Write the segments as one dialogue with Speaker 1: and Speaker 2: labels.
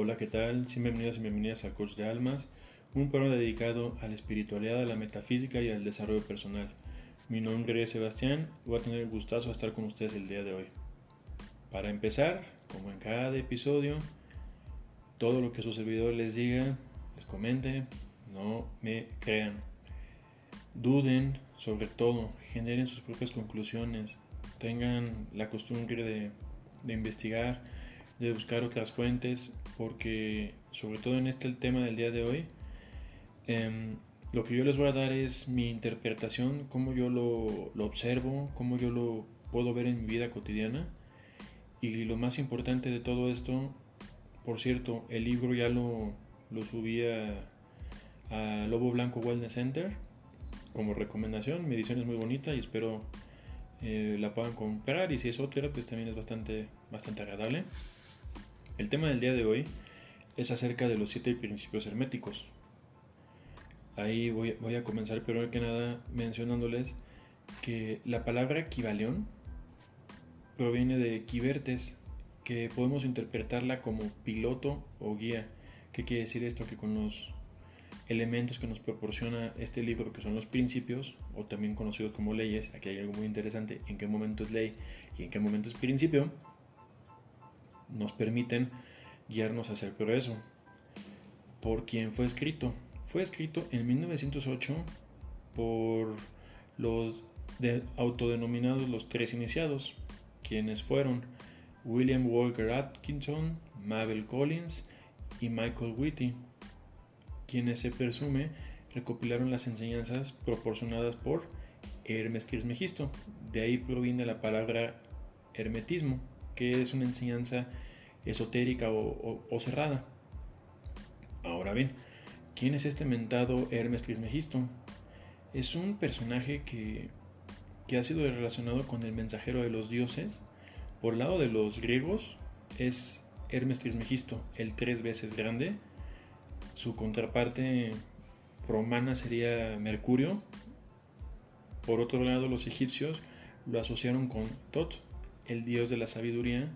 Speaker 1: Hola, ¿qué tal? bienvenidos y bienvenidas a Coach de Almas, un programa dedicado a la espiritualidad, a la metafísica y al desarrollo personal. Mi nombre es Sebastián y voy a tener el gustazo estar con ustedes el día de hoy. Para empezar, como en cada episodio, todo lo que su servidor les diga, les comente, no me crean. Duden, sobre todo, generen sus propias conclusiones, tengan la costumbre de investigar, de buscar otras fuentes, porque sobre todo en este el tema del día de hoy, em, lo que yo les voy a dar es mi interpretación, cómo yo lo, lo, observo, cómo yo lo puedo ver en mi vida cotidiana. Y lo más importante de todo esto, por cierto, el libro ya lo, lo subí a, Lobo Blanco Wellness Center como recomendación. Mi edición es muy bonita y espero eh, la puedan comprar. Y si es otra, pues también es bastante, bastante agradable. El tema del día de hoy es acerca de los siete principios herméticos. Ahí voy, a comenzar, pero que nada, mencionándoles que la palabra equivalión proviene de quivertes, que podemos interpretarla como piloto o guía. ¿Qué quiere decir esto? Que con los elementos que nos proporciona este libro, que son los principios, o también conocidos como leyes, aquí hay algo muy interesante, en qué momento es ley y en qué momento es principio, nos permiten guiarnos hacia el progreso. ¿Por quién fue escrito? Fue escrito en 1908 por los autodenominados los tres iniciados, quienes fueron William Walker Atkinson, Mabel Collins y Michael Whitty, quienes se presume recopilaron las enseñanzas proporcionadas por Hermes Trismegisto. De ahí proviene la palabra hermetismo, que es una enseñanza esotérica o, cerrada. Ahora bien, ¿quién es este mentado Hermes Trismegisto? Es un personaje que, que ha sido relacionado con el mensajero de los dioses. Por lado de los griegos es Hermes Trismegisto, el tres veces grande. Su contraparte romana sería Mercurio. Por otro lado, los egipcios lo asociaron con Tot, el dios de la sabiduría,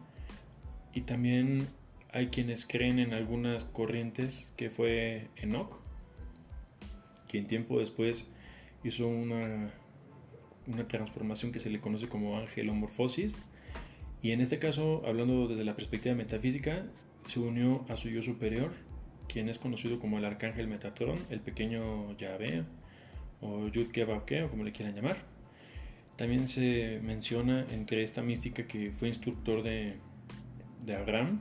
Speaker 1: y también hay quienes creen en algunas corrientes que fue Enoch, quien tiempo después hizo una, una transformación que se le conoce como angelomorfosis, y en este caso, hablando desde la perspectiva metafísica, se unió a su yo superior, quien es conocido como el arcángel Metatron, el pequeño Yahvé, o Yud o como le quieran llamar. También se menciona entre esta mística que fue instructor de, de Abraham,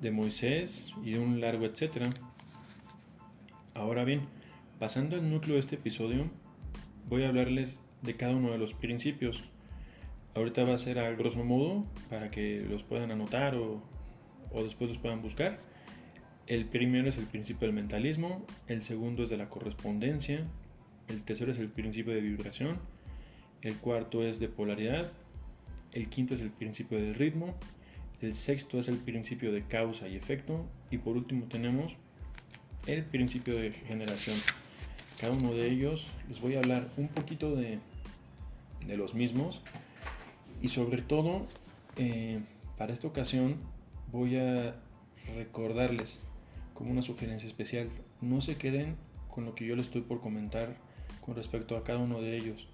Speaker 1: de Moisés y de un largo etcétera. Ahora bien, pasando al núcleo de este episodio, voy a hablarles de cada uno de los principios. Ahorita va a ser a grosso modo para que los puedan anotar o, o después los puedan buscar. El primero es el principio del mentalismo, el segundo es de la correspondencia, el tercero es el principio de vibración, el cuarto es de polaridad, el quinto es el principio del ritmo, el sexto es el principio de causa y efecto. Y por último tenemos el principio de generación. Cada uno de ellos les voy a hablar un poquito de, de los mismos. Y sobre todo eh, para esta ocasión voy a recordarles como una sugerencia especial, no se queden con lo que yo les estoy por comentar con respecto a cada uno de ellos.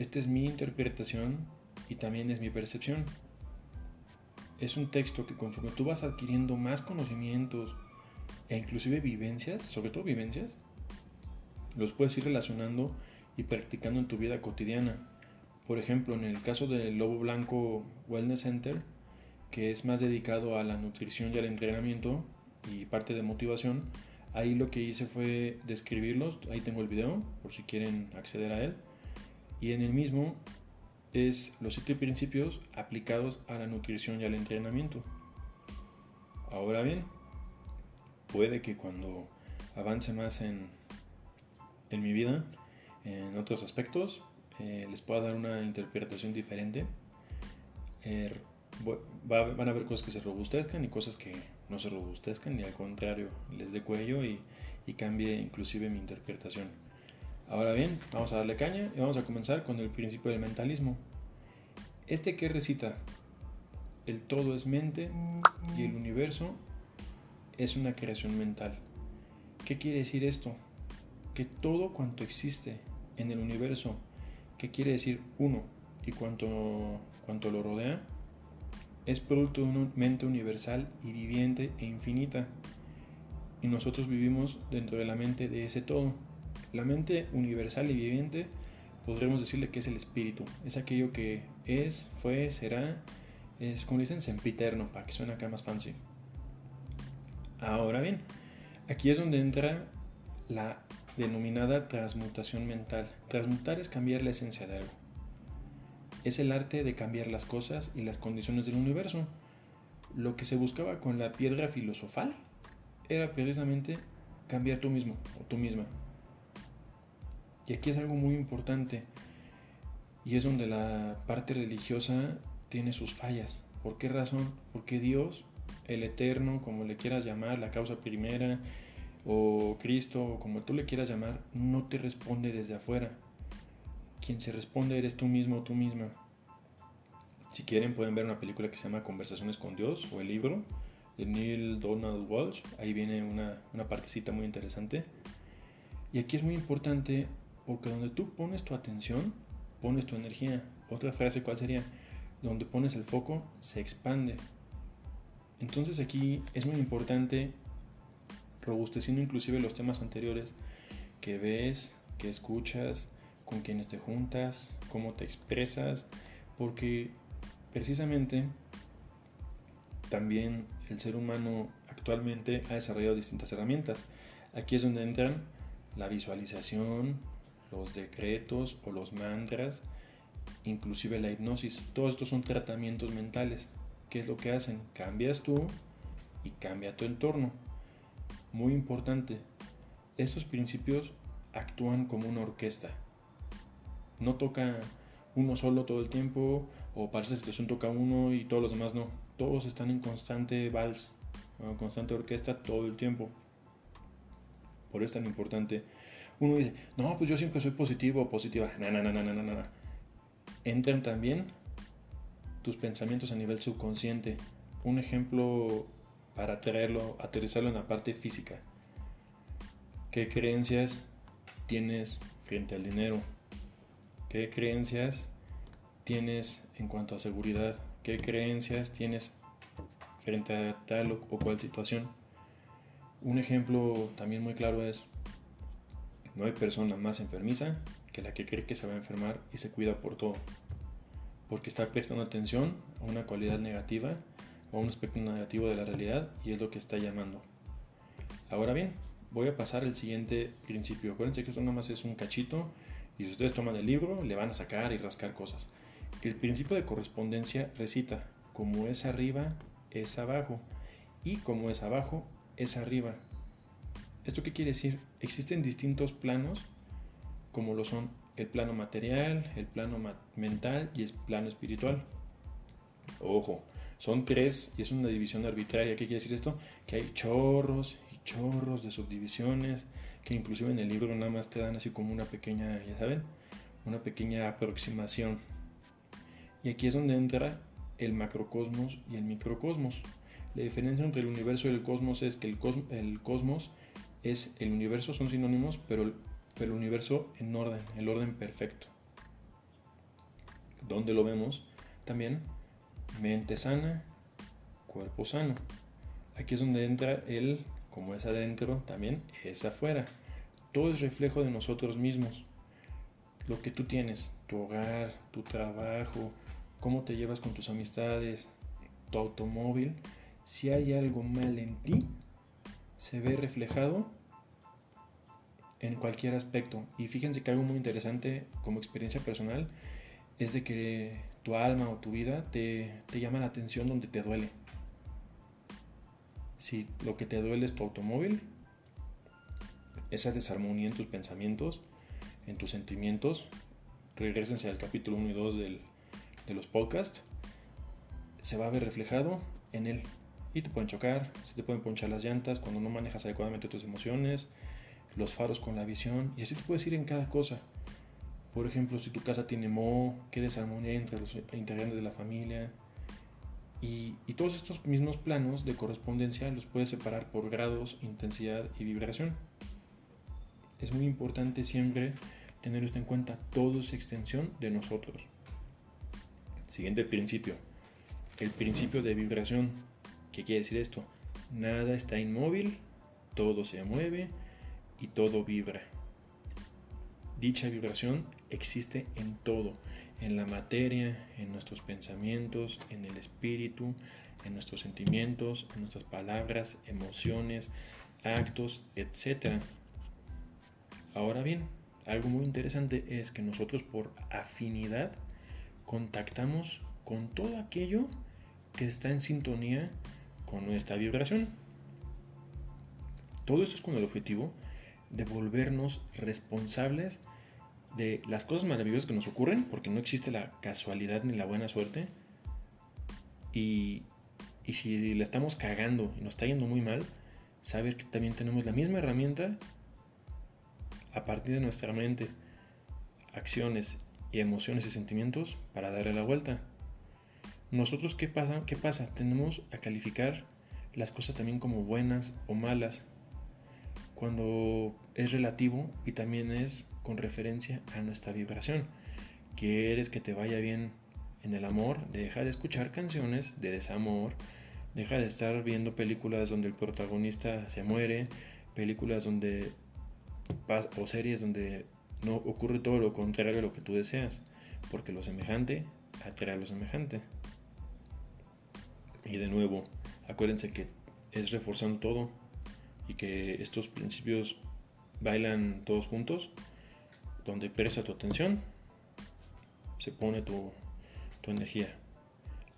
Speaker 1: Esta es mi interpretación y también es mi percepción. Es un texto que conforme tú vas adquiriendo más conocimientos e inclusive vivencias, sobre todo vivencias, los puedes ir relacionando y practicando en tu vida cotidiana. Por ejemplo, en el caso del Lobo Blanco Wellness Center, que es más dedicado a la nutrición y al entrenamiento y parte de motivación, ahí lo que hice fue describirlos, ahí tengo el video por si quieren acceder a él y en el mismo es los siete principios aplicados a la nutrición y al entrenamiento. Ahora bien, puede que cuando avance más en, en mi vida, en otros aspectos, eh, les pueda dar una interpretación diferente. Er, van a haber cosas que se robustezcan y cosas que no se robustezcan, y al contrario, les dé cuello y, y cambie inclusive mi interpretación. Ahora bien, vamos a darle caña y vamos a comenzar con el principio del mentalismo. Este que recita, el todo es mente y el universo es una creación mental. ¿Qué quiere decir esto? Que todo cuanto existe en el universo, ¿qué quiere decir uno y cuanto, cuanto lo rodea, es producto de una mente universal y viviente e infinita. Y nosotros vivimos dentro de la mente de ese todo. La mente universal y viviente podremos decirle que es el espíritu. Es aquello que es, fue, será. Es como dicen, sempiterno, para que suene acá más fancy. Ahora bien, aquí es donde entra la denominada transmutación mental. Transmutar es cambiar la esencia de algo. Es el arte de cambiar las cosas y las condiciones del universo. Lo que se buscaba con la piedra filosofal era precisamente cambiar tú mismo o tú misma. Y aquí es algo muy importante y es donde la parte religiosa tiene sus fallas. ¿Por qué razón? Porque Dios, el Eterno, como le quieras llamar, la causa primera, o Cristo, o como tú le quieras llamar, no te responde desde afuera. Quien se responde eres tú mismo o tú misma. Si quieren pueden ver una película que se llama Conversaciones con Dios o el libro de Neil Donald Walsh. Ahí viene una, una partecita muy interesante. Y aquí es muy importante porque donde tú pones tu atención, pones tu energía. Otra frase, ¿cuál sería? Donde pones el foco, se expande. Entonces aquí es muy importante, robusteciendo inclusive los temas anteriores, que ves, que escuchas, con quienes te juntas, cómo te expresas, porque precisamente también el ser humano actualmente ha desarrollado distintas herramientas. Aquí es donde entran la visualización, los decretos o los mantras, inclusive la hipnosis. Todos estos son tratamientos mentales. ¿Qué es lo que hacen? Cambias tú y cambia tu entorno. Muy importante, estos principios actúan como una orquesta. No toca uno solo todo el tiempo o para esa situación toca uno y todos los demás no. Todos están en constante vals, constante orquesta todo el tiempo. Por eso es tan importante uno dice, no, pues yo siempre soy positivo o positiva. No, no, no, no, no, no. Entran también tus pensamientos a nivel subconsciente. Un ejemplo para traerlo, aterrizarlo en la parte física. ¿Qué creencias tienes frente al dinero? ¿Qué creencias tienes en cuanto a seguridad? ¿Qué creencias tienes frente a tal o cual situación? Un ejemplo también muy claro es no hay persona más enfermiza que la que cree que se va a enfermar y se cuida por todo, porque está prestando atención a una cualidad negativa o a un aspecto negativo de la realidad y es lo que está llamando. Ahora bien, voy a pasar al siguiente principio. Acuérdense que esto nada más es un cachito y si ustedes toman el libro le van a sacar y rascar cosas. El principio de correspondencia recita, como es arriba, es abajo y como es abajo, es arriba. ¿Esto qué quiere decir? Existen distintos planos, como lo son el plano material, el plano mental y el plano espiritual. Ojo, son tres y es una división arbitraria. ¿Qué quiere decir esto? Que hay chorros y chorros de subdivisiones que inclusive en el libro nada más te dan así como una pequeña, ya saben, una pequeña aproximación. Y aquí es donde entra el macrocosmos y el microcosmos. La diferencia entre el universo y el cosmos es que el, el cosmos es el universo, son sinónimos, pero el, universo en orden, el orden perfecto. ¿Dónde lo vemos? También mente sana, cuerpo sano. Aquí es donde entra el, como es adentro, también es afuera. Todo es reflejo de nosotros mismos. Lo que tú tienes, tu hogar, tu trabajo, cómo te llevas con tus amistades, tu automóvil, si hay algo mal en ti, se ve reflejado en cualquier aspecto. Y fíjense que algo muy interesante como experiencia personal es de que tu alma o tu vida te, llama la atención donde te duele. Si lo que te duele es tu automóvil, esa desarmonía en tus pensamientos, en tus sentimientos, regresense al capítulo 1 y 2 de los podcasts, se va a ver reflejado en él y te pueden chocar, se te pueden ponchar las llantas cuando no manejas adecuadamente tus emociones, los faros con la visión, y así te puedes ir en cada cosa. Por ejemplo, si tu casa tiene moho, qué desarmonía entre los integrantes de la familia, Y, y, todos estos mismos planos de correspondencia los puedes separar por grados, intensidad y vibración. Es muy importante siempre tener esto en cuenta. Todo es extensión de nosotros. Siguiente principio. El principio de vibración. ¿Qué quiere decir esto? Nada está inmóvil, todo se mueve y todo vibra. Dicha vibración existe en todo, en la materia, en nuestros pensamientos, en el espíritu, en nuestros sentimientos, en nuestras palabras, emociones, actos, etc. Ahora bien, algo muy interesante es que nosotros por afinidad contactamos con todo aquello que está en sintonía con nuestra vibración. Todo esto es con el objetivo de volvernos responsables de las cosas maravillosas que nos ocurren, porque no existe la casualidad ni la buena suerte. Y, y si la estamos cagando y nos está yendo muy mal, saber que también tenemos la misma herramienta a partir de nuestra mente, acciones y emociones y sentimientos para darle la vuelta. Nosotros, ¿qué pasa? ¿Qué pasa? Tenemos a calificar las cosas también como buenas o malas, cuando es relativo y también es con referencia a nuestra vibración. Quieres que te vaya bien en el amor, deja de escuchar canciones de desamor, deja de estar viendo películas donde el protagonista se muere, películas donde o series donde no ocurre todo lo contrario a lo que tú deseas, porque lo semejante atrae a lo semejante. Y de nuevo, acuérdense que es reforzando todo y que estos principios bailan todos juntos, donde presta tu atención, se pone tu, tu energía.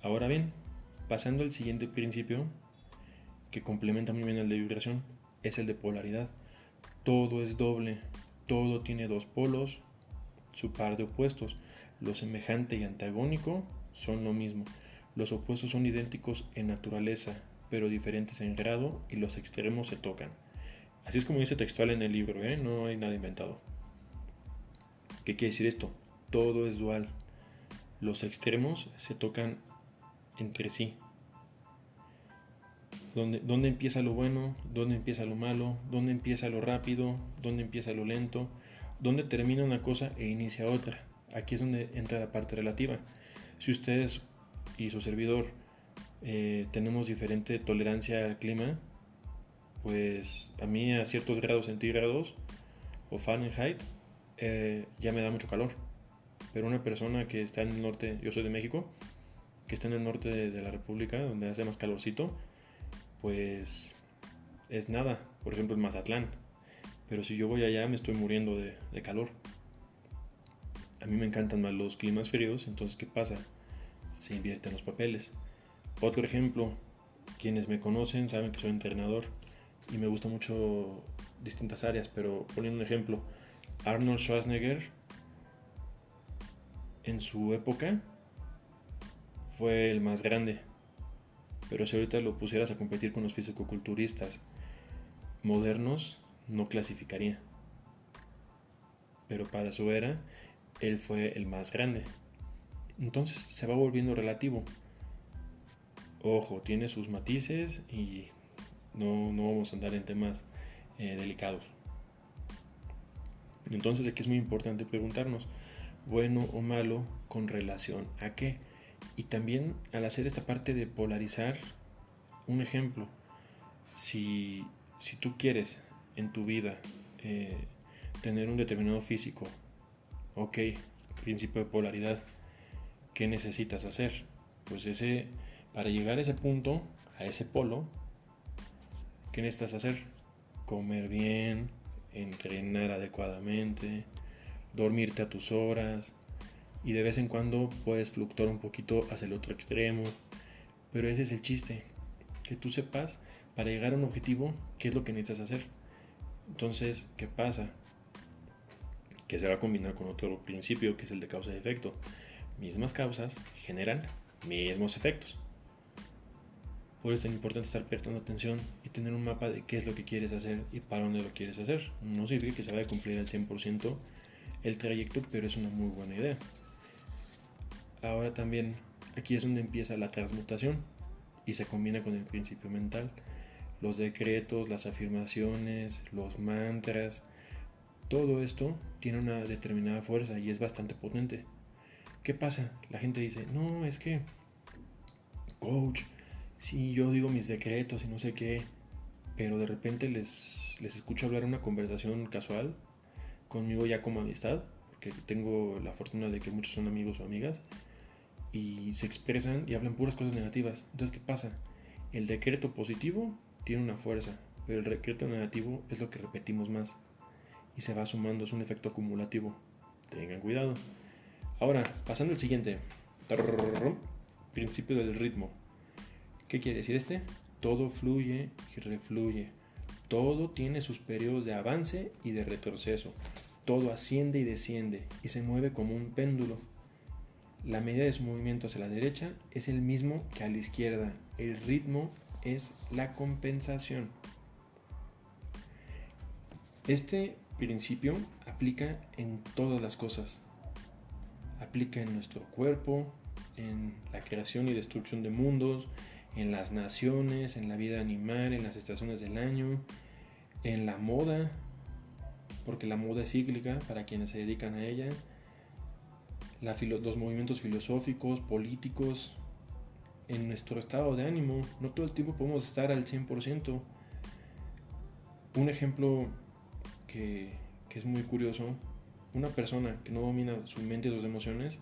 Speaker 1: Ahora bien, pasando al siguiente principio, que complementa muy bien el de vibración, es el de polaridad. Todo es doble, todo tiene dos polos, su par de opuestos. Lo semejante y antagónico son lo mismo. Los opuestos son idénticos en naturaleza, pero diferentes en grado y los extremos se tocan. Así es como dice textual en el libro, ¿eh? no hay nada inventado. ¿Qué quiere decir esto? Todo es dual. Los extremos se tocan entre sí. ¿Dónde, ¿Dónde, empieza lo bueno? ¿Dónde empieza lo malo? ¿Dónde empieza lo rápido? ¿Dónde empieza lo lento? ¿Dónde termina una cosa e inicia otra? Aquí es donde entra la parte relativa. Si ustedes y su servidor eh, tenemos diferente tolerancia al clima, pues a mí a ciertos grados centígrados o Fahrenheit eh, ya me da mucho calor. Pero una persona que está en el norte, yo soy de México, que está en el norte de, la República, donde hace más calorcito, pues es nada. Por ejemplo, en Mazatlán. Pero si yo voy allá me estoy muriendo de, de calor. A mí me encantan más los climas fríos, entonces ¿qué pasa? Se invierten los papeles. Otro ejemplo, quienes me conocen saben que soy entrenador y me gusta mucho distintas áreas, pero poniendo un ejemplo, Arnold Schwarzenegger en su época fue el más grande, pero si ahorita lo pusieras a competir con los fisicoculturistas modernos, no clasificaría. Pero para su era, él fue el más grande. Entonces se va volviendo relativo. Ojo, tiene sus matices y no, vamos a andar en temas eh, delicados. Entonces aquí es muy importante preguntarnos, bueno o malo con relación a qué. Y también al hacer esta parte de polarizar, un ejemplo, si, tú quieres en tu vida eh, tener un determinado físico, ok, principio de polaridad, ¿qué necesitas hacer? Pues ese, para llegar a ese punto, a ese polo, ¿qué necesitas hacer? Comer bien, entrenar adecuadamente, dormirte a tus horas y de vez en cuando puedes fluctuar un poquito hacia el otro extremo. Pero ese es el chiste, que tú sepas para llegar a un objetivo qué es lo que necesitas hacer. Entonces, ¿qué pasa? Que se va a combinar con otro principio que es el de causa y efecto mismas causas generan mismos efectos. Por eso es importante estar prestando atención y tener un mapa de qué es lo que quieres hacer y para dónde lo quieres hacer. No sirve que se vaya a cumplir al 100% el trayecto, pero es una muy buena idea. Ahora también aquí es donde empieza la transmutación y se combina con el principio mental. Los decretos, las afirmaciones, los mantras, todo esto tiene una determinada fuerza y es bastante potente. ¿Qué pasa? La gente dice, no, es que, coach, si yo digo mis decretos y no sé qué, pero de repente les, les escucho hablar una conversación casual conmigo ya como amistad, porque tengo la fortuna de que muchos son amigos o amigas, y se expresan y hablan puras cosas negativas. Entonces, ¿qué pasa? El decreto positivo tiene una fuerza, pero el decreto negativo es lo que repetimos más y se va sumando, es un efecto acumulativo. Tengan cuidado. Ahora, pasando al siguiente. Principio del ritmo. ¿Qué quiere decir este? Todo fluye y refluye. Todo tiene sus periodos de avance y de retroceso. Todo asciende y desciende y se mueve como un péndulo. La medida de su movimiento hacia la derecha es el mismo que a la izquierda. El ritmo es la compensación. Este principio aplica en todas las cosas. Aplica en nuestro cuerpo, en la creación y destrucción de mundos, en las naciones, en la vida animal, en las estaciones del año, en la moda, porque la moda es cíclica para quienes se dedican a ella, los movimientos filosóficos, políticos, en nuestro estado de ánimo. No todo el tiempo podemos estar al 100%. Un ejemplo que, que es muy curioso, una persona que no domina su mente y sus emociones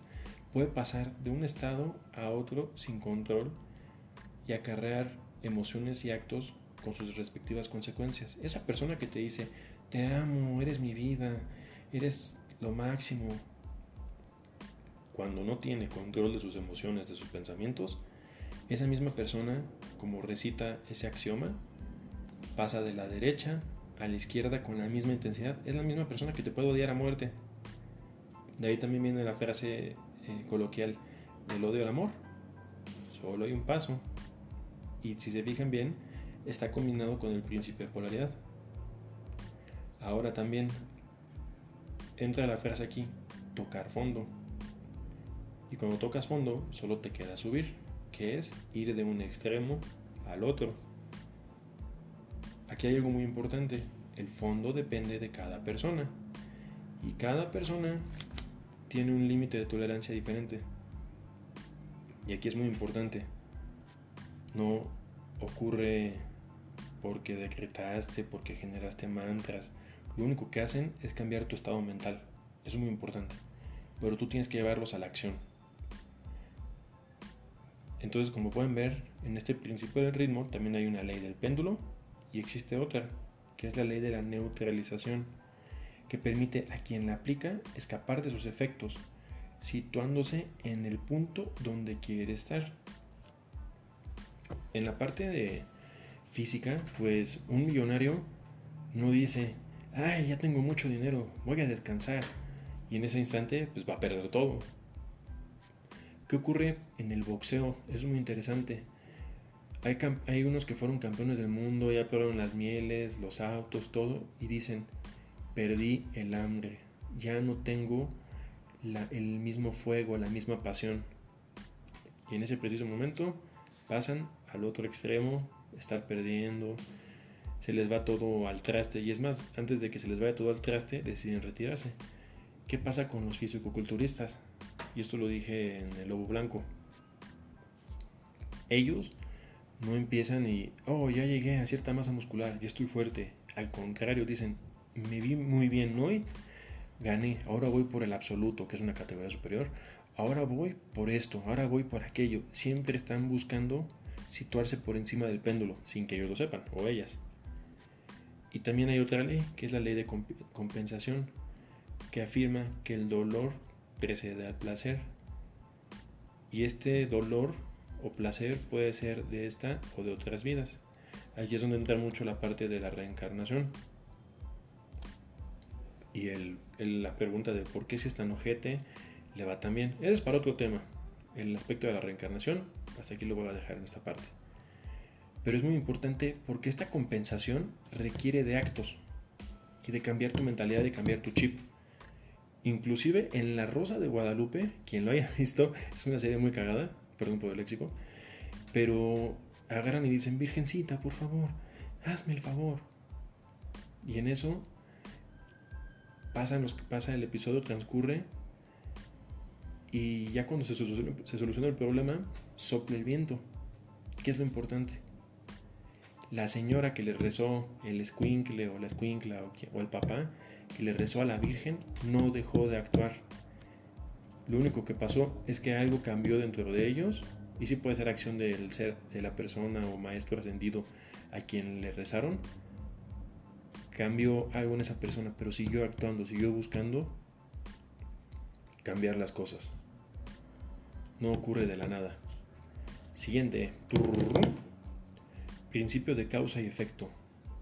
Speaker 1: puede pasar de un estado a otro sin control y acarrear emociones y actos con sus respectivas consecuencias. Esa persona que te dice, te amo, eres mi vida, eres lo máximo, cuando no tiene control de sus emociones, de sus pensamientos, esa misma persona, como recita ese axioma, pasa de la derecha a la izquierda con la misma intensidad. Es la misma persona que te puede odiar a muerte. De ahí también viene la frase eh, coloquial del odio al amor. Solo hay un paso. Y si se fijan bien, está combinado con el principio de polaridad. Ahora también entra la frase aquí, tocar fondo. Y cuando tocas fondo, solo te queda subir, que es ir de un extremo al otro. Aquí hay algo muy importante. El fondo depende de cada persona. Y cada persona tiene un límite de tolerancia diferente. Y aquí es muy importante. No ocurre porque decretaste, porque generaste mantras. Lo único que hacen es cambiar tu estado mental. Eso es muy importante. Pero tú tienes que llevarlos a la acción. Entonces, como pueden ver, en este principio del ritmo también hay una ley del péndulo y existe otra, que es la ley de la neutralización, que permite a quien la aplica escapar de sus efectos, situándose en el punto donde quiere estar. En la parte de física, pues un millonario no dice, ay, ya tengo mucho dinero, voy a descansar. Y en ese instante, pues va a perder todo. ¿Qué ocurre en el boxeo? Es muy interesante. Hay, unos que fueron campeones del mundo, ya probaron las mieles, los autos, todo, y dicen, perdí el hambre, ya no tengo el mismo fuego, la misma pasión. Y en ese preciso momento pasan al otro extremo, estar perdiendo, se les va todo al traste. Y es más, antes de que se les vaya todo al traste, deciden retirarse. ¿Qué pasa con los fisicoculturistas? y esto lo dije en el Lobo Blanco, ellos no empiezan y, oh, ya llegué a cierta masa muscular, ya estoy fuerte. Al contrario, dicen, me vi muy bien hoy, gané, ahora voy por el absoluto, que es una categoría superior, ahora voy por esto, ahora voy por aquello. Siempre están buscando situarse por encima del péndulo, sin que ellos lo sepan, o ellas. Y también hay otra ley, que es la ley de compensación, que afirma que el dolor precede al placer. Y este dolor o placer puede ser de esta o de otras vidas. Aquí es donde entra mucho la parte de la reencarnación. Y la pregunta de por qué si es tan ojete le va también. Ese es para otro tema. El aspecto de la reencarnación, hasta aquí lo voy a dejar en esta parte. Pero es muy importante porque esta compensación requiere de actos y de cambiar tu mentalidad, de cambiar tu chip. Inclusive en La Rosa de Guadalupe, quien lo haya visto, es una serie muy cagada, perdón por el léxico, pero agarran y dicen, Virgencita, por favor, hazme el favor. Y en eso pasan los, pasa el episodio, transcurre y ya cuando se soluciona, el problema, sopla el viento. ¿Qué es lo importante? La señora que le rezó, el escuincle o la escuincla o el papá, que le rezó a la Virgen, no dejó de actuar. Lo único que pasó es que algo cambió dentro de ellos, y sí puede ser acción del ser, de la persona o maestro ascendido a quien le rezaron, cambió algo en esa persona, pero siguió actuando, siguió buscando cambiar las cosas. No ocurre de la nada. Siguiente. Principio de causa y efecto.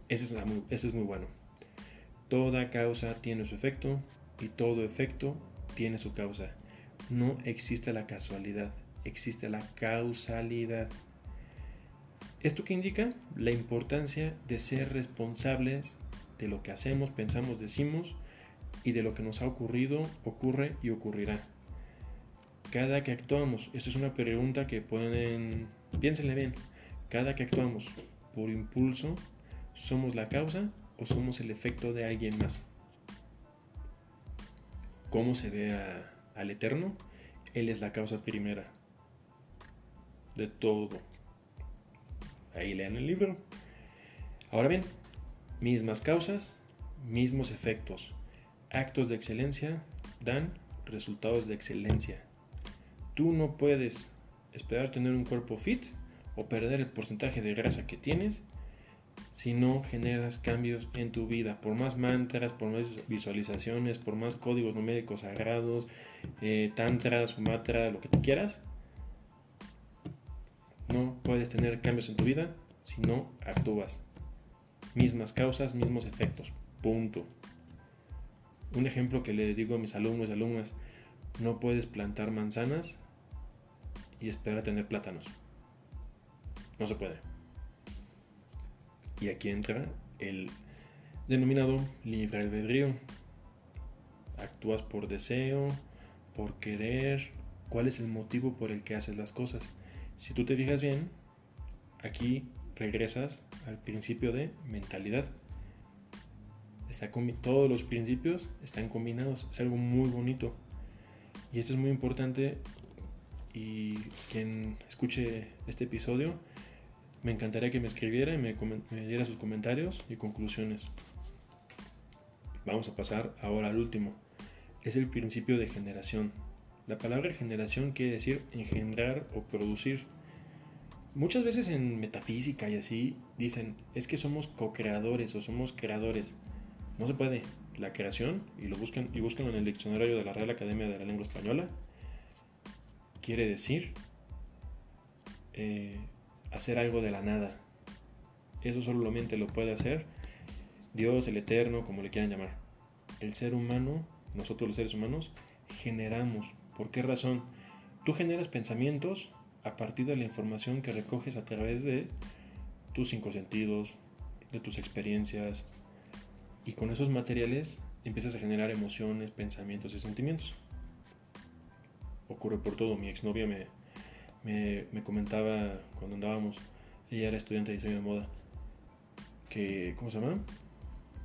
Speaker 1: Ese ese es muy bueno. Toda causa tiene su efecto y todo efecto tiene su causa. No existe la casualidad, existe la causalidad. ¿Esto qué indica? La importancia de ser responsables de lo que hacemos, pensamos, decimos y de lo que nos ha ocurrido, ocurre y ocurrirá. Cada que actuamos, esto es una pregunta que pueden, piénsenle bien, cada que actuamos por impulso, ¿somos la causa o somos el efecto de alguien más? ¿Cómo se ve al Eterno? Él es la causa primera de todo. Ahí lean el libro. Ahora bien, Mismas causas, mismos efectos. Actos de excelencia dan resultados de excelencia. Tú no puedes esperar tener un cuerpo fit o perder el porcentaje de grasa que tienes si no generas cambios en tu vida. Por más mantras, por más visualizaciones, por más códigos numéricos sagrados, eh, tantra, sumatra, lo que tú quieras, no puedes tener cambios en tu vida si no actúas. Mismas causas, mismos efectos. Punto. Un ejemplo que le digo a mis alumnos y alumnas, no puedes plantar manzanas y esperar a tener plátanos. No se puede. Y aquí entra el denominado libre albedrío. Actúas por deseo, por querer, cuál es el motivo por el que haces las cosas. Si tú te fijas bien, aquí regresas al principio de mentalidad. Está todos los principios están combinados. Es algo muy bonito. Y esto es muy importante. Y quien escuche este episodio, me encantaría que me escribiera y me, me diera sus comentarios y conclusiones. Vamos a pasar ahora al último. Es el principio de generación. La palabra generación quiere decir engendrar o producir. Muchas veces en metafísica y así dicen, es que somos co-creadores o somos creadores. No se puede. La creación, y lo buscan, y buscan en el diccionario de la Real Academia de la Lengua Española, quiere decir eh, hacer algo de la nada. Eso solamente lo puede hacer Dios, el Eterno, como le quieran llamar. El ser humano, nosotros los seres humanos, generamos. ¿Por qué razón? Tú generas pensamientos a partir de la información que recoges a través de tus cinco sentidos, de tus experiencias, y con esos materiales empiezas a generar emociones, pensamientos y sentimientos. Ocurre por todo. Mi exnovia me, me, me comentaba cuando andábamos, ella era estudiante de diseño de moda, que, ¿cómo se llama?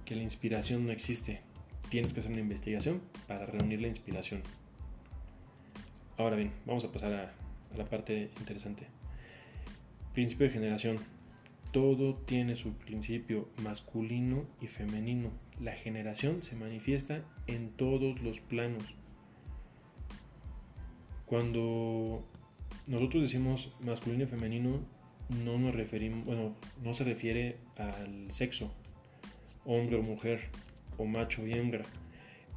Speaker 1: Que la inspiración no existe. Tienes que hacer una investigación para reunir la inspiración. Ahora bien, vamos a pasar a, la parte interesante. Principio de generación. Todo tiene su principio masculino y femenino. La generación se manifiesta en todos los planos. Cuando nosotros decimos masculino y femenino, no nos referimos, bueno, no se refiere al sexo, hombre o mujer, o macho y hembra.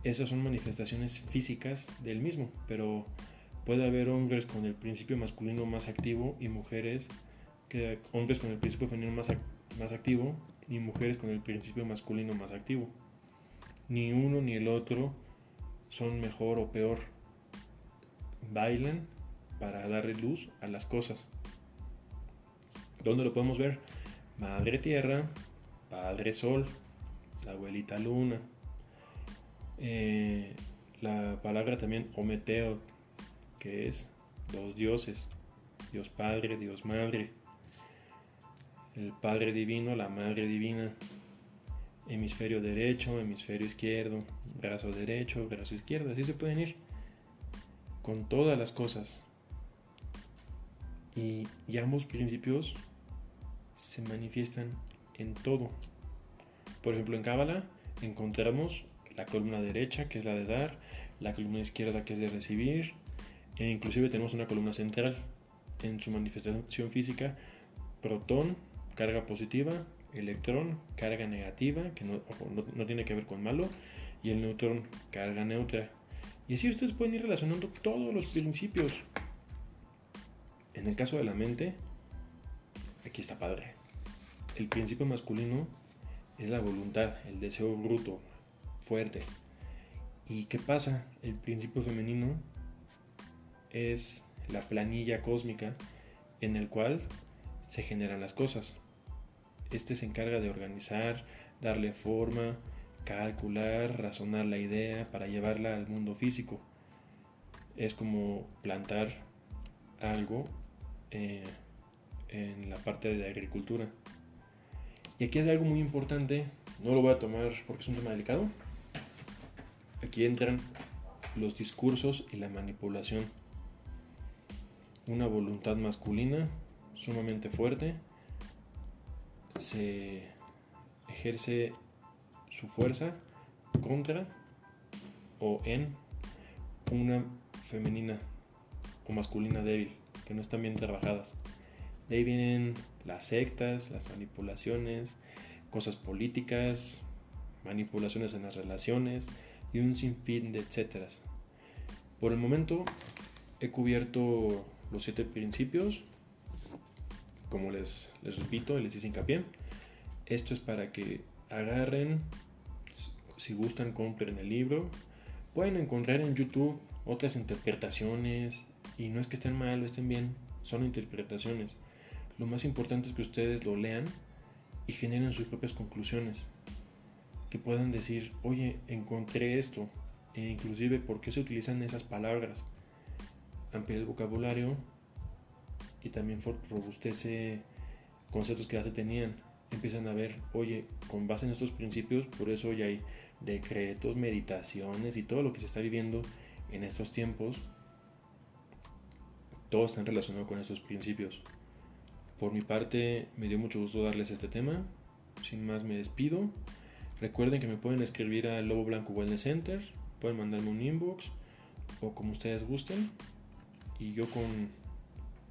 Speaker 1: Esas son manifestaciones físicas del mismo, pero Puede haber hombres con el principio masculino más activo y mujeres, que, hombres con el principio femenino más, más activo y mujeres con el principio masculino más activo. Ni uno ni el otro son mejor o peor. Bailan para darle luz a las cosas. ¿Dónde lo podemos ver? Madre Tierra, Padre Sol, la abuelita Luna. Eh, la palabra también Ometeo que es dos dioses, Dios Padre, Dios Madre, el Padre Divino, la Madre Divina, hemisferio derecho, hemisferio izquierdo, brazo derecho, brazo izquierdo, así se pueden ir con todas las cosas. Y, ambos principios se manifiestan en todo. Por ejemplo, en Cábala encontramos la columna derecha, que es la de dar, la columna izquierda, que es de recibir, e inclusive tenemos una columna central en su manifestación física, protón, carga positiva, electrón, carga negativa, que no, no, tiene que ver con malo, y el neutrón, carga neutra. Y así ustedes pueden ir relacionando todos los principios. En el caso de la mente, aquí está padre. El principio masculino es la voluntad, el deseo bruto, fuerte. ¿Y qué pasa? El principio femenino es la planilla cósmica en el cual se generan las cosas. Este se encarga de organizar, darle forma, calcular, razonar la idea para llevarla al mundo físico. Es como plantar algo eh, en la parte de agricultura. Y aquí es algo muy importante, no lo voy a tomar porque es un tema delicado. Aquí entran los discursos y la manipulación. Una voluntad masculina sumamente fuerte se ejerce su fuerza contra o en una femenina o masculina débil que no están bien trabajadas. De ahí vienen las sectas, las manipulaciones, cosas políticas, manipulaciones en las relaciones y un sinfín de etcéteras. Por el momento he cubierto los siete principios, como les, les repito y les hice hincapié. Esto es para que agarren, si gustan, compren el libro. Pueden encontrar en YouTube otras interpretaciones y no es que estén mal o estén bien, son interpretaciones. Lo más importante es que ustedes lo lean y generen sus propias conclusiones. Que puedan decir, oye, encontré esto, e inclusive por qué se utilizan esas palabras. Ampliar el vocabulario y también robustece conceptos que ya se tenían. Empiezan a ver, oye, con base en estos principios, por eso hoy hay decretos, meditaciones y todo lo que se está viviendo en estos tiempos, todos están relacionados con estos principios. Por mi parte, me dio mucho gusto darles este tema. Sin más, me despido. Recuerden que me pueden escribir al Lobo Blanco Wellness Center, pueden mandarme un inbox o como ustedes gusten. Y yo con,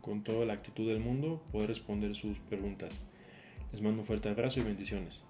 Speaker 1: con toda la actitud del mundo puedo responder sus preguntas. Les mando un fuerte abrazo y bendiciones.